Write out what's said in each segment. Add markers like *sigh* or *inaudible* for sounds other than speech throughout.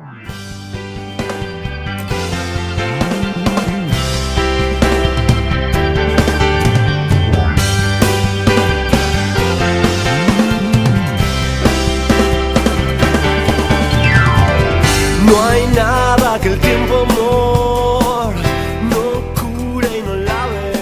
No hay nada que el tiempo amor no cure y no lave.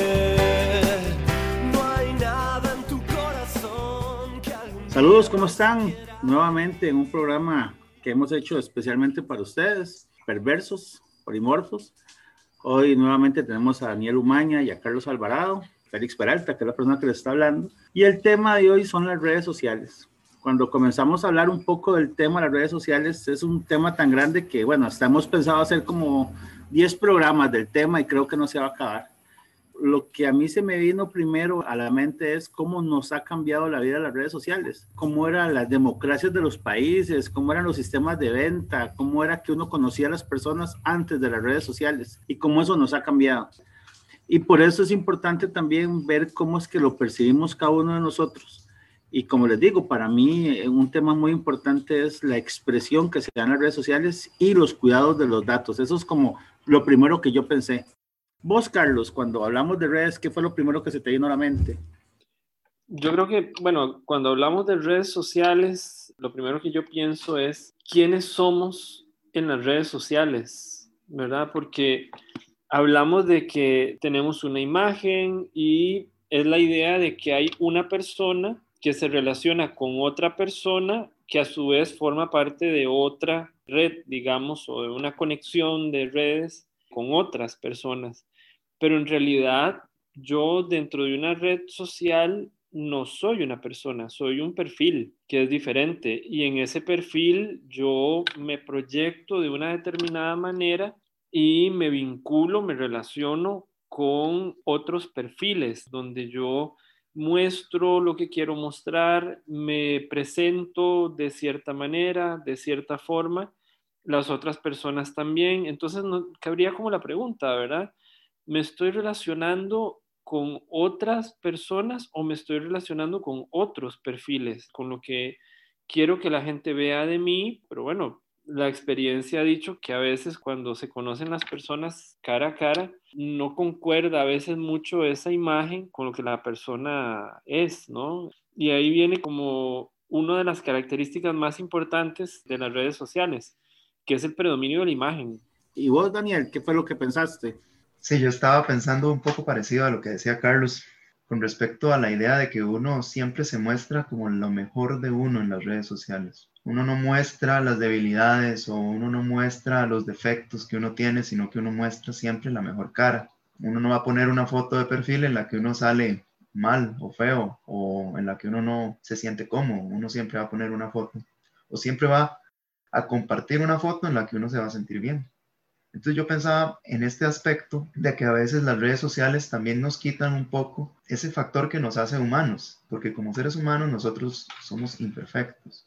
No hay nada en tu corazón que algún Saludos, ¿cómo están? Nuevamente en un programa que hemos hecho especialmente para ustedes, perversos, polimorfos. Hoy nuevamente tenemos a Daniel Umaña y a Carlos Alvarado, Félix Peralta, que es la persona que les está hablando. Y el tema de hoy son las redes sociales. Cuando comenzamos a hablar un poco del tema de las redes sociales, es un tema tan grande que, bueno, hasta hemos pensado hacer como 10 programas del tema y creo que no se va a acabar lo que a mí se me vino primero a la mente es cómo nos ha cambiado la vida las redes sociales, cómo eran las democracias de los países, cómo eran los sistemas de venta, cómo era que uno conocía a las personas antes de las redes sociales y cómo eso nos ha cambiado. Y por eso es importante también ver cómo es que lo percibimos cada uno de nosotros. Y como les digo, para mí eh, un tema muy importante es la expresión que se da en las redes sociales y los cuidados de los datos. Eso es como lo primero que yo pensé. Vos, Carlos, cuando hablamos de redes, ¿qué fue lo primero que se te vino a la mente? Yo creo que, bueno, cuando hablamos de redes sociales, lo primero que yo pienso es quiénes somos en las redes sociales, ¿verdad? Porque hablamos de que tenemos una imagen y es la idea de que hay una persona que se relaciona con otra persona que a su vez forma parte de otra red, digamos, o de una conexión de redes con otras personas. Pero en realidad yo dentro de una red social no soy una persona, soy un perfil que es diferente y en ese perfil yo me proyecto de una determinada manera y me vinculo, me relaciono con otros perfiles donde yo muestro lo que quiero mostrar, me presento de cierta manera, de cierta forma, las otras personas también. Entonces, no, cabría como la pregunta, ¿verdad? ¿Me estoy relacionando con otras personas o me estoy relacionando con otros perfiles, con lo que quiero que la gente vea de mí? Pero bueno, la experiencia ha dicho que a veces cuando se conocen las personas cara a cara, no concuerda a veces mucho esa imagen con lo que la persona es, ¿no? Y ahí viene como una de las características más importantes de las redes sociales, que es el predominio de la imagen. ¿Y vos, Daniel, qué fue lo que pensaste? Sí, yo estaba pensando un poco parecido a lo que decía Carlos con respecto a la idea de que uno siempre se muestra como lo mejor de uno en las redes sociales. Uno no muestra las debilidades o uno no muestra los defectos que uno tiene, sino que uno muestra siempre la mejor cara. Uno no va a poner una foto de perfil en la que uno sale mal o feo o en la que uno no se siente cómodo. Uno siempre va a poner una foto o siempre va a compartir una foto en la que uno se va a sentir bien. Entonces yo pensaba en este aspecto de que a veces las redes sociales también nos quitan un poco ese factor que nos hace humanos, porque como seres humanos nosotros somos imperfectos,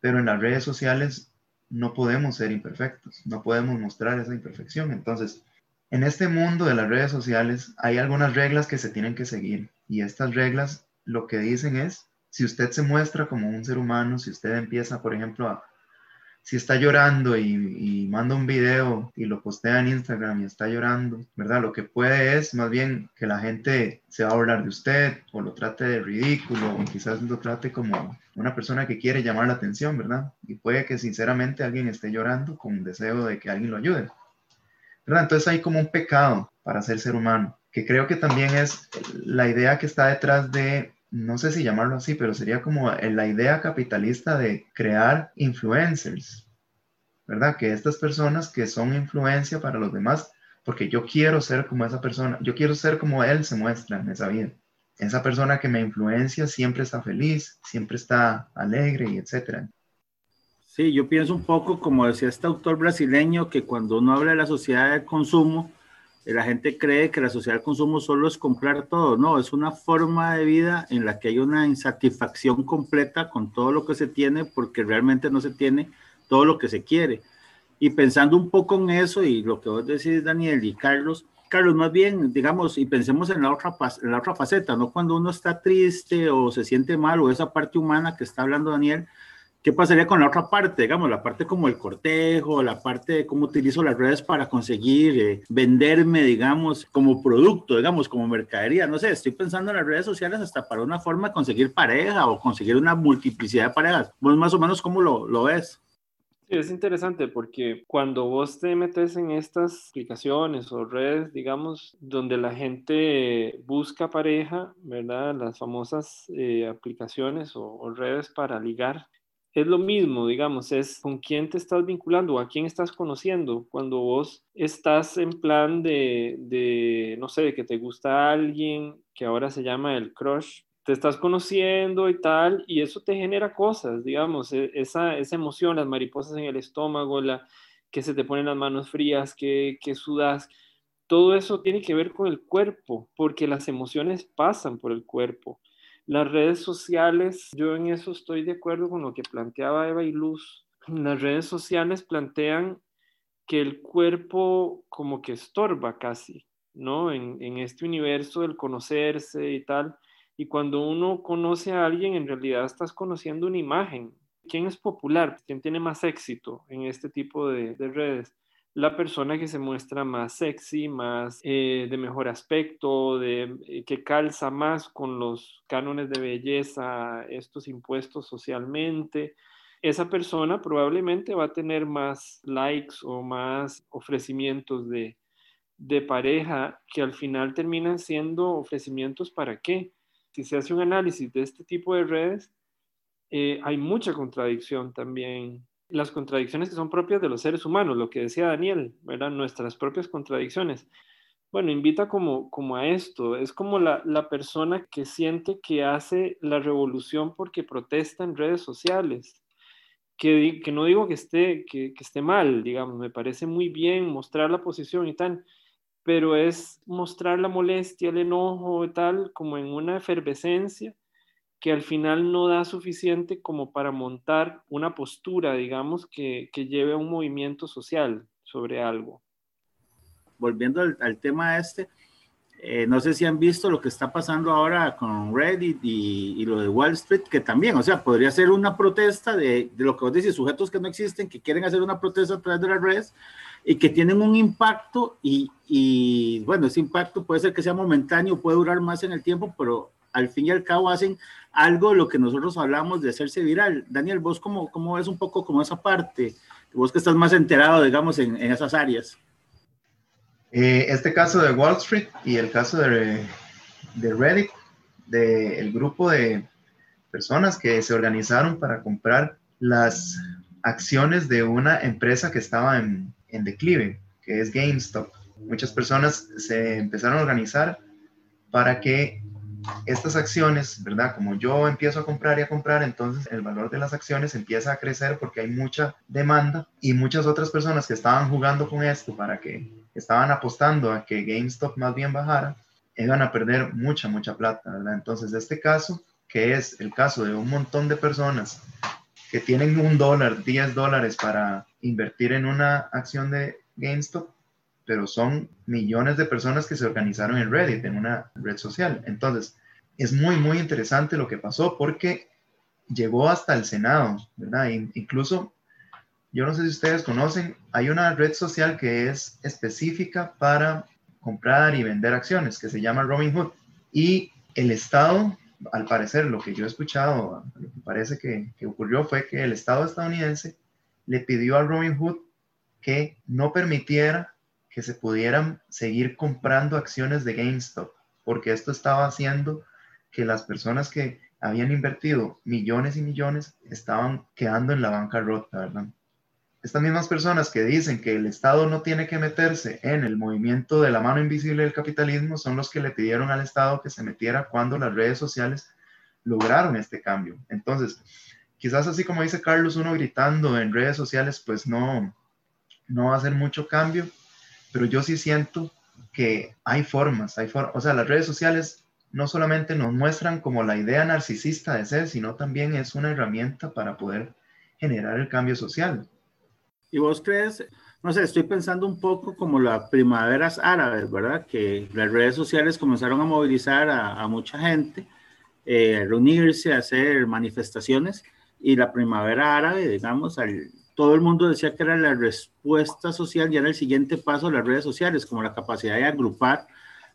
pero en las redes sociales no podemos ser imperfectos, no podemos mostrar esa imperfección. Entonces, en este mundo de las redes sociales hay algunas reglas que se tienen que seguir y estas reglas lo que dicen es, si usted se muestra como un ser humano, si usted empieza, por ejemplo, a si está llorando y, manda un video y lo postea en Instagram y está llorando, ¿verdad? Lo que puede es más bien que la gente se va a burlar de usted o lo trate de ridículo o quizás lo trate como una persona que quiere llamar la atención, ¿verdad? Y puede que sinceramente alguien esté llorando con deseo de que alguien lo ayude, ¿verdad? Entonces hay como un pecado para ser ser humano, que creo que también es la idea que está detrás de no sé si llamarlo así, pero sería como la idea capitalista de crear influencers, ¿verdad? Que estas personas que son influencia para los demás, porque yo quiero ser como esa persona, yo quiero ser como él se muestra en esa vida. Esa persona que me influencia siempre está feliz, siempre está alegre y etcétera. Sí, yo pienso un poco como decía este autor brasileño, que cuando uno habla de la sociedad de consumo, la gente cree que la sociedad del consumo solo es comprar todo, no, es una forma de vida en la que hay una insatisfacción completa con todo lo que se tiene porque realmente no se tiene todo lo que se quiere. Y pensando un poco en eso y lo que vos decís, Daniel y Carlos, Carlos, más bien, digamos, y pensemos en la otra, en la otra faceta, ¿no? Cuando uno está triste o se siente mal o esa parte humana que está hablando Daniel, ¿Qué pasaría con la otra parte? Digamos, la parte como el cortejo, la parte de cómo utilizo las redes para conseguir eh, venderme, digamos, como producto, digamos, como mercadería. No sé, estoy pensando en las redes sociales hasta para una forma de conseguir pareja o conseguir una multiplicidad de parejas. ¿Vos más o menos cómo lo, lo ves? Sí, es interesante porque cuando vos te metes en estas aplicaciones o redes, digamos, donde la gente busca pareja, ¿verdad? Las famosas eh, aplicaciones o, o redes para ligar, es lo mismo, digamos, es con quién te estás vinculando a quién estás conociendo. Cuando vos estás en plan de, de, no sé, de que te gusta alguien que ahora se llama el crush, te estás conociendo y tal, y eso te genera cosas, digamos, e, esa, esa emoción, las mariposas en el estómago, la, que se te ponen las manos frías, que, que sudas, todo eso tiene que ver con el cuerpo, porque las emociones pasan por el cuerpo. Las redes sociales, yo en eso estoy de acuerdo con lo que planteaba Eva y Luz. Las redes sociales plantean que el cuerpo como que estorba casi, ¿no? En, este universo del conocerse y tal. Y cuando uno conoce a alguien, en realidad estás conociendo una imagen. ¿Quién es popular? ¿Quién tiene más éxito en este tipo de redes? La persona que se muestra más sexy, más eh, de mejor aspecto, de, eh, que calza más con los cánones de belleza, estos impuestos socialmente, esa persona probablemente va a tener más likes o más ofrecimientos de, de pareja que al final terminan siendo ofrecimientos para qué. Si se hace un análisis de este tipo de redes, eh, hay mucha contradicción también las contradicciones que son propias de los seres humanos, lo que decía Daniel, ¿verdad? Nuestras propias contradicciones. Bueno, invita como, como a esto, es como la, la persona que siente que hace la revolución porque protesta en redes sociales, que, que no digo que esté, que, que esté mal, digamos, me parece muy bien mostrar la posición y tal, pero es mostrar la molestia, el enojo y tal, como en una efervescencia que al final no da suficiente como para montar una postura, digamos, que, que lleve a un movimiento social sobre algo. Volviendo al, al tema este, eh, no sé si han visto lo que está pasando ahora con Reddit y, y, lo de Wall Street, que también, o sea, podría ser una protesta de, de, lo que vos decís, sujetos que no existen, que quieren hacer una protesta a través de las redes y que tienen un impacto y, y bueno, ese impacto puede ser que sea momentáneo, puede durar más en el tiempo, pero al fin y al cabo hacen algo de lo que nosotros hablamos de hacerse viral. Daniel, vos cómo, cómo ves un poco como esa parte, vos que estás más enterado, digamos, en, en esas áreas. Eh, este caso de Wall Street y el caso de, de Reddit, del de grupo de personas que se organizaron para comprar las acciones de una empresa que estaba en, en declive, que es GameStop. Muchas personas se empezaron a organizar para que estas acciones, ¿verdad? Como yo empiezo a comprar y a comprar, entonces el valor de las acciones empieza a crecer porque hay mucha demanda y muchas otras personas que estaban jugando con esto para que estaban apostando a que GameStop más bien bajara, iban a perder mucha, mucha plata, ¿verdad? Entonces este caso, que es el caso de un montón de personas que tienen un dólar, 10 dólares para invertir en una acción de GameStop, pero son millones de personas que se organizaron en Reddit, en una red social. Entonces, es muy, muy interesante lo que pasó porque llegó hasta el Senado, ¿verdad? incluso, yo no sé si ustedes conocen, hay una red social que es específica para comprar y vender acciones, que se llama Robinhood. Y el Estado, al parecer, lo que yo he escuchado, lo que parece que, que ocurrió fue que el Estado estadounidense le pidió a Robinhood que no permitiera que se pudieran seguir comprando acciones de GameStop, porque esto estaba haciendo que las personas que habían invertido millones y millones estaban quedando en la bancarrota, ¿verdad? Estas mismas personas que dicen que el Estado no tiene que meterse en el movimiento de la mano invisible del capitalismo son los que le pidieron al Estado que se metiera cuando las redes sociales lograron este cambio. Entonces, quizás así como dice Carlos, uno gritando en redes sociales, pues no, no va a hacer mucho cambio, pero yo sí siento que hay formas, hay formas, o sea, las redes sociales no solamente nos muestran como la idea narcisista de ser, sino también es una herramienta para poder generar el cambio social. ¿Y vos crees? No sé, estoy pensando un poco como las primaveras árabes, ¿verdad? Que las redes sociales comenzaron a movilizar a, a mucha gente, eh, a reunirse, a hacer manifestaciones, y la primavera árabe, digamos, al, todo el mundo decía que era la respuesta social y era el siguiente paso de las redes sociales, como la capacidad de agrupar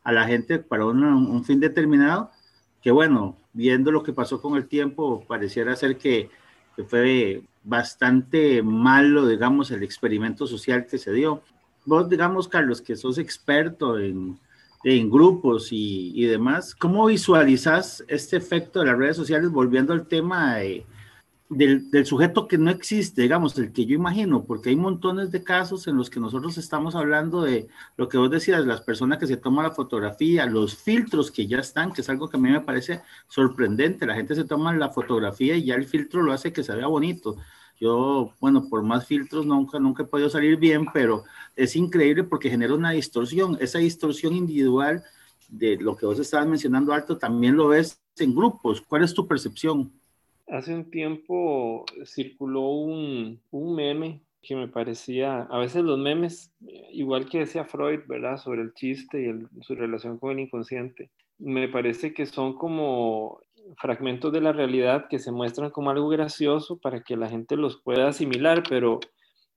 a la gente para un fin determinado, que bueno, viendo lo que pasó con el tiempo, pareciera ser que, que fue bastante malo, digamos, el experimento social que se dio. Vos, digamos, Carlos, que sos experto en, en grupos y, y, demás, ¿cómo visualizas este efecto de las redes sociales volviendo al tema de del, del, sujeto que no existe, digamos, el que yo imagino, porque hay montones de casos en los que nosotros estamos hablando de lo que vos decías, las personas que se toman la fotografía, los filtros que ya están, que es algo que a mí me parece sorprendente, la gente se toma la fotografía y ya el filtro lo hace que se vea bonito. Yo, bueno, por más filtros nunca, nunca he podido salir bien, pero es increíble porque genera una distorsión, esa distorsión individual de lo que vos estabas mencionando, Alto, también lo ves en grupos. ¿Cuál es tu percepción? Hace un tiempo circuló un, un, meme que me parecía, a veces los memes, igual que decía Freud, ¿verdad? Sobre el chiste y su relación con el inconsciente, me parece que son como fragmentos de la realidad que se muestran como algo gracioso para que la gente los pueda asimilar, pero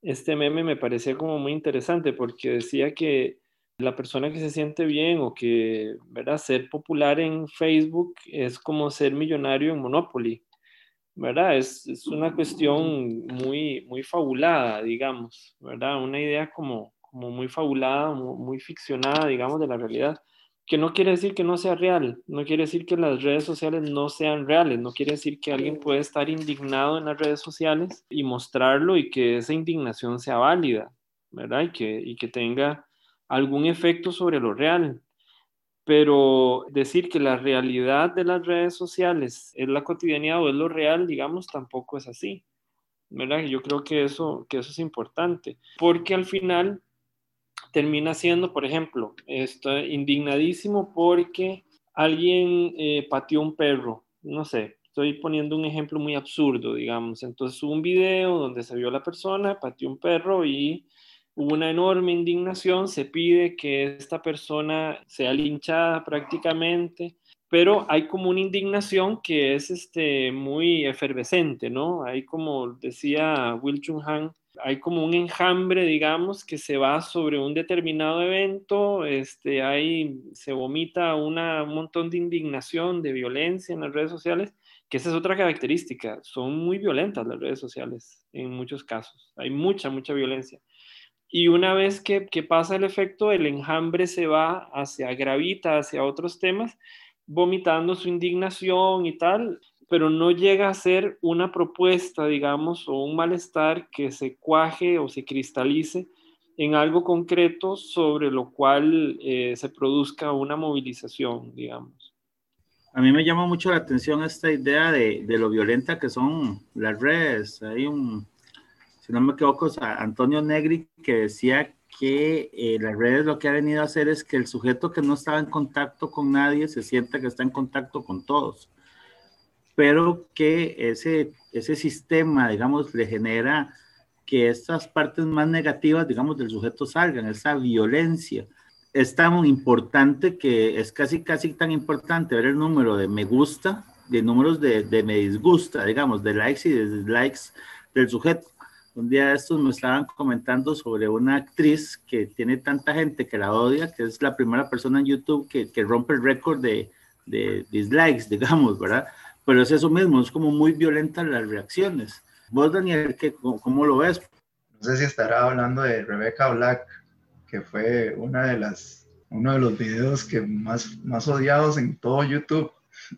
este meme me parecía como muy interesante porque decía que la persona que se siente bien o que, ¿verdad? Ser popular en Facebook es como ser millonario en Monopoly ¿verdad? Es, es, una cuestión muy, muy fabulada, digamos, ¿verdad? Una idea como, como muy fabulada, muy, ficcionada, digamos, de la realidad, que no quiere decir que no sea real, no quiere decir que las redes sociales no sean reales, no quiere decir que alguien puede estar indignado en las redes sociales y mostrarlo y que esa indignación sea válida, ¿verdad? Y que, y que tenga algún efecto sobre lo real, pero decir que la realidad de las redes sociales es la cotidianidad o es lo real, digamos, tampoco es así. ¿verdad? Yo creo que eso, que eso es importante, porque al final termina siendo, por ejemplo, estoy indignadísimo porque alguien eh, pateó un perro, no sé, estoy poniendo un ejemplo muy absurdo, digamos. Entonces hubo un video donde se vio a la persona, pateó un perro y una enorme indignación, se pide que esta persona sea linchada prácticamente, pero hay como una indignación que es este, muy efervescente, ¿no? Hay como decía Will Chung Han, hay como un enjambre, digamos, que se va sobre un determinado evento, este, hay, se vomita una, un montón de indignación, de violencia en las redes sociales, que esa es otra característica, son muy violentas las redes sociales en muchos casos, hay mucha, mucha violencia. Y una vez que, pasa el efecto, el enjambre se va hacia, gravita hacia otros temas, vomitando su indignación y tal, pero no llega a ser una propuesta, digamos, o un malestar que se cuaje o se cristalice en algo concreto sobre lo cual eh, se produzca una movilización, digamos. A mí me llama mucho la atención esta idea de, de lo violenta que son las redes. Hay un, si no me equivoco, Antonio Negri, que decía que eh, las redes lo que ha venido a hacer es que el sujeto que no estaba en contacto con nadie se sienta que está en contacto con todos, pero que ese, ese sistema, digamos, le genera que estas partes más negativas, digamos, del sujeto salgan, esa violencia. Es tan importante que es casi, casi tan importante ver el número de me gusta, de números de, de me disgusta, digamos, de likes y de dislikes del sujeto un día de estos me estaban comentando sobre una actriz que tiene tanta gente que la odia, que es la primera persona en YouTube que, que rompe el récord de, de, dislikes, *laughs* digamos, ¿verdad? Pero es eso mismo, es como muy violenta las reacciones. Vos, Daniel, ¿qué, cómo, lo ves? No sé si estará hablando de Rebecca Black, que fue una de las, uno de los videos que más, más odiados en todo YouTube.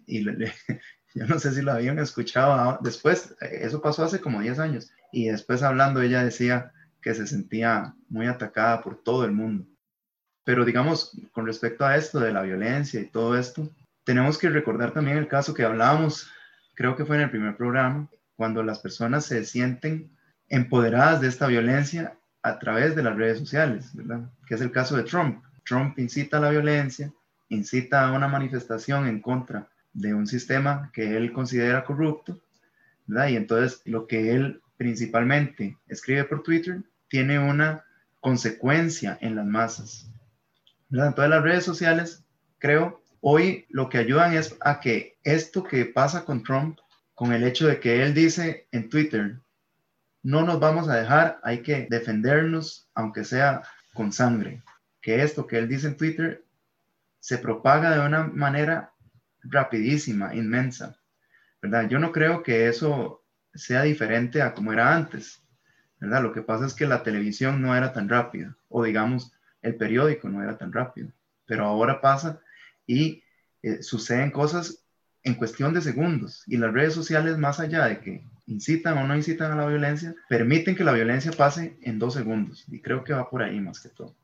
Y le, *laughs* yo no sé si lo habían escuchado después, eso pasó hace como 10 años y después hablando ella decía que se sentía muy atacada por todo el mundo. Pero digamos, con respecto a esto de la violencia y todo esto, tenemos que recordar también el caso que hablábamos, creo que fue en el primer programa, cuando las personas se sienten empoderadas de esta violencia a través de las redes sociales, ¿verdad? Que es el caso de Trump. Trump incita a la violencia, incita a una manifestación en contra de un sistema que él considera corrupto, ¿verdad? Y entonces lo que él principalmente escribe por Twitter, tiene una consecuencia en las masas. En todas las redes sociales, creo, hoy lo que ayudan es a que esto que pasa con Trump con el hecho de que él dice en Twitter, no nos vamos a dejar, hay que defendernos, aunque sea con sangre. Que esto que él dice en Twitter se propaga de una manera rapidísima, inmensa, ¿verdad? Yo no creo que eso sea diferente a como era antes, ¿verdad? Lo que pasa es que la televisión no era tan rápida, o digamos, el periódico no era tan rápido, pero ahora pasa y eh, suceden cosas en cuestión de segundos, y las redes sociales, más allá de que incitan o no incitan a la violencia, permiten que la violencia pase en dos segundos, y creo que va por ahí más que todo.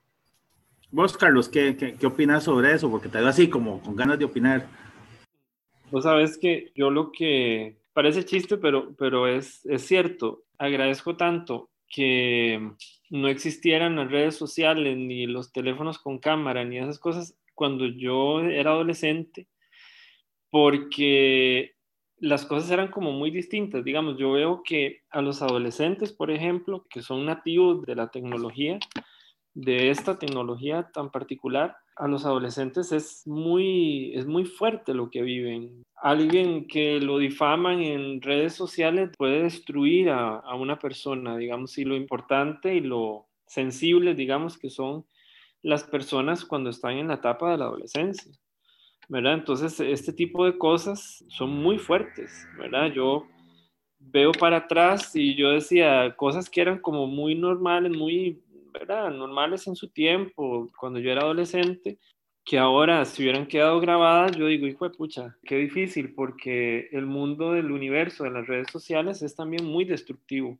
Vos, Carlos, ¿qué, qué, opinas sobre eso? Porque te veo así como con ganas de opinar. Vos sabes que yo lo que parece chiste, pero, pero es, es cierto. Agradezco tanto que no existieran las redes sociales, ni los teléfonos con cámara, ni esas cosas cuando yo era adolescente, porque las cosas eran como muy distintas. Digamos, yo veo que a los adolescentes, por ejemplo, que son nativos de la tecnología, de esta tecnología tan particular, a los adolescentes es muy, es muy fuerte lo que viven. Alguien que lo difaman en redes sociales puede destruir a, a una persona, digamos, y lo importante y lo sensible, digamos, que son las personas cuando están en la etapa de la adolescencia. ¿verdad? Entonces, este tipo de cosas son muy fuertes, ¿verdad? Yo veo para atrás y yo decía cosas que eran como muy normales, muy ¿verdad? normales en su tiempo, cuando yo era adolescente, que ahora si hubieran quedado grabadas, yo digo, hijo de pucha, qué difícil, porque el mundo del universo, de las redes sociales, es también muy destructivo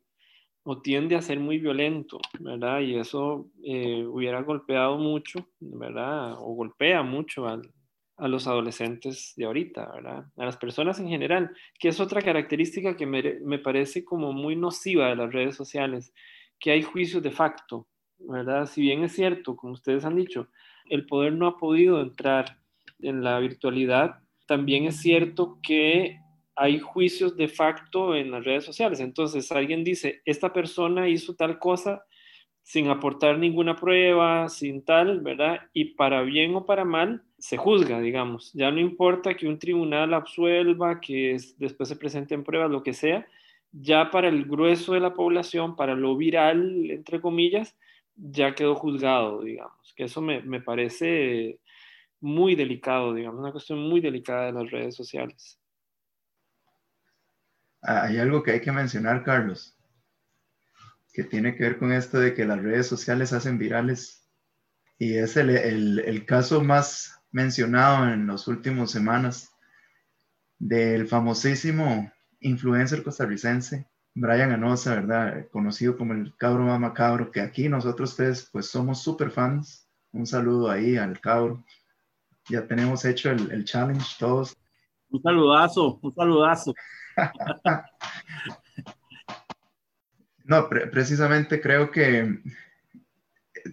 o tiende a ser muy violento, ¿verdad? Y eso eh, hubiera golpeado mucho, ¿verdad? O golpea mucho a los adolescentes de ahorita, ¿verdad? A las personas en general, que es otra característica que me, me parece como muy nociva de las redes sociales, que hay juicios de facto, ¿verdad? Si bien es cierto, como ustedes han dicho, el poder no ha podido entrar en la virtualidad, también es cierto que hay juicios de facto en las redes sociales. Entonces, alguien dice, esta persona hizo tal cosa sin aportar ninguna prueba, sin tal, ¿verdad? Y para bien o para mal, se juzga, digamos. Ya no importa que un tribunal absuelva, que después se presenten pruebas, lo que sea, ya para el grueso de la población, para lo viral, entre comillas, ya quedó juzgado, digamos, que eso me, me parece muy delicado, digamos, una cuestión muy delicada de las redes sociales. Ah, hay algo que hay que mencionar, Carlos, que tiene que ver con esto de que las redes sociales hacen virales y es el, el, el caso más mencionado en las últimas semanas del famosísimo influencer costarricense Brian Anosa, ¿verdad? Conocido como el cabro más macabro, que aquí nosotros tres pues somos súper fans. Un saludo ahí al cabro. Ya tenemos hecho el, el challenge todos. Un saludazo, un saludazo. *laughs* no, pre precisamente creo que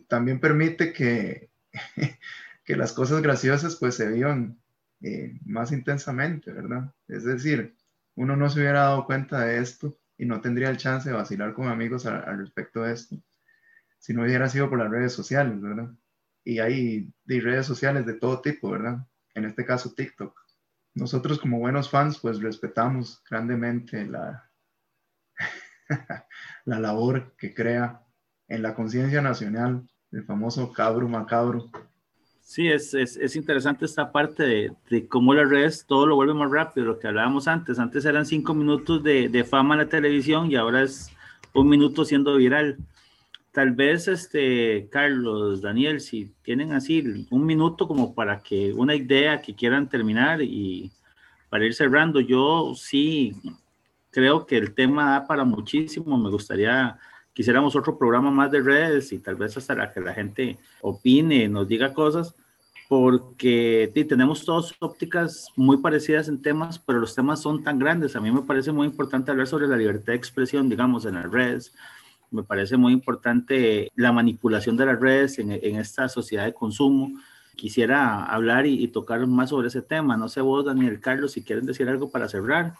también permite que, *laughs* que las cosas graciosas pues se vivan eh, más intensamente, ¿verdad? Es decir, uno no se hubiera dado cuenta de esto y no tendría el chance de vacilar con amigos al respecto de esto si no hubiera sido por las redes sociales, ¿verdad? Y hay de redes sociales de todo tipo, ¿verdad? En este caso TikTok. Nosotros como buenos fans, pues respetamos grandemente la, *laughs* la labor que crea en la conciencia nacional el famoso cabro macabro Sí, es, es, es, interesante esta parte de, de, cómo las redes todo lo vuelve más rápido, lo que hablábamos antes. Antes eran cinco minutos de, de, fama en la televisión y ahora es un minuto siendo viral. Tal vez, este, Carlos, Daniel, si tienen así un minuto como para que una idea que quieran terminar y para ir cerrando, yo sí creo que el tema da para muchísimo. Me gustaría quisiéramos otro programa más de redes y tal vez hasta que la gente opine, nos diga cosas, porque sí, tenemos dos ópticas muy parecidas en temas, pero los temas son tan grandes. A mí me parece muy importante hablar sobre la libertad de expresión, digamos, en las redes. Me parece muy importante la manipulación de las redes en, en esta sociedad de consumo. Quisiera hablar y, y tocar más sobre ese tema. No sé vos, Daniel, Carlos, si quieren decir algo para cerrar.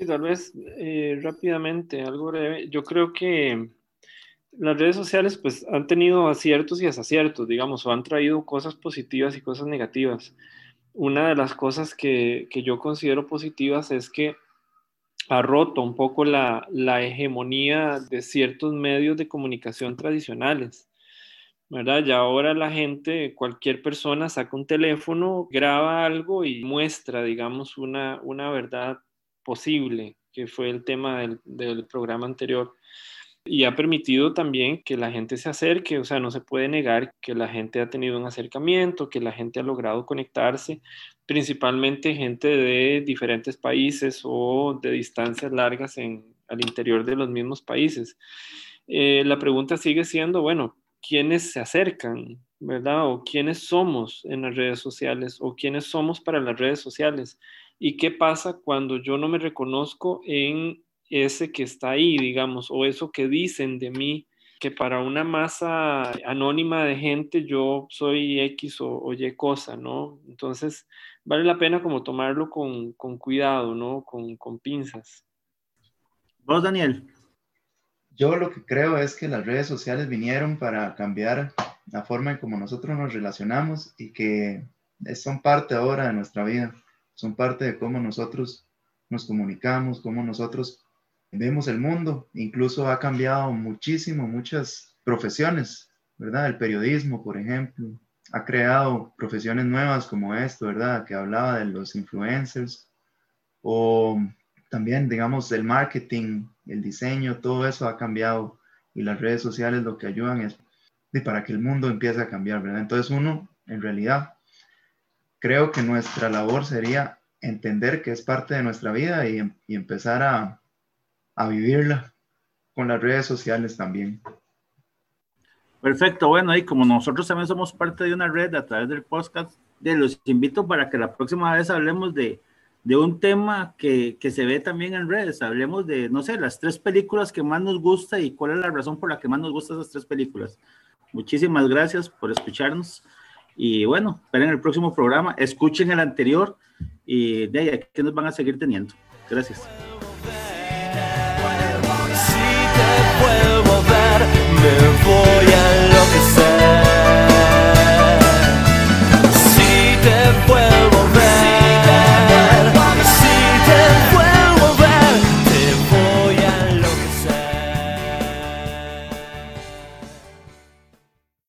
Sí, tal vez eh, rápidamente, algo breve. Yo creo que las redes sociales pues han tenido aciertos y desaciertos, digamos, o han traído cosas positivas y cosas negativas. una de las cosas que, que yo considero positivas es que ha roto un poco la, la, hegemonía de ciertos medios de comunicación tradicionales. ¿verdad? Ya ahora la gente, cualquier persona saca un teléfono, graba algo y muestra, digamos, una, una verdad posible, que fue el tema del, programa anterior y ha permitido también que la gente se acerque, o sea, no se puede negar que la gente ha tenido un acercamiento, que la gente ha logrado conectarse, principalmente gente de diferentes países o de distancias largas en, al interior de los mismos países. Eh, la pregunta sigue siendo, bueno, ¿quiénes se acercan, verdad? ¿O quiénes somos en las redes sociales? ¿O quiénes somos para las redes sociales? ¿Y qué pasa cuando yo no me reconozco en ese que está ahí, digamos, o eso que dicen de mí, que para una masa anónima de gente yo soy X o, Y cosa, ¿no? Entonces, vale la pena como tomarlo con, cuidado, ¿no? Con, con pinzas. ¿Vos, Daniel? Yo lo que creo es que las redes sociales vinieron para cambiar la forma en cómo nosotros nos relacionamos y que son parte ahora de nuestra vida, son parte de cómo nosotros nos comunicamos, cómo nosotros vemos el mundo, incluso ha cambiado muchísimo muchas profesiones, ¿verdad? El periodismo, por ejemplo, ha creado profesiones nuevas como esto, ¿verdad? Que hablaba de los influencers o también, digamos, el marketing, el diseño, todo eso ha cambiado y las redes sociales lo que ayudan es para que el mundo empiece a cambiar, ¿verdad? Entonces uno, en realidad, creo que nuestra labor sería entender que es parte de nuestra vida y, y empezar a, a vivirla con las redes sociales también. Perfecto, bueno, y como nosotros también somos parte de una red a través del podcast, de los invito para que la próxima vez hablemos de, de un tema que, que, se ve también en redes, hablemos de, no sé, las tres películas que más nos gusta y cuál es la razón por la que más nos gustan esas tres películas. Muchísimas gracias por escucharnos y bueno, esperen el próximo programa, escuchen el anterior y de ahí que nos van a seguir teniendo. Gracias.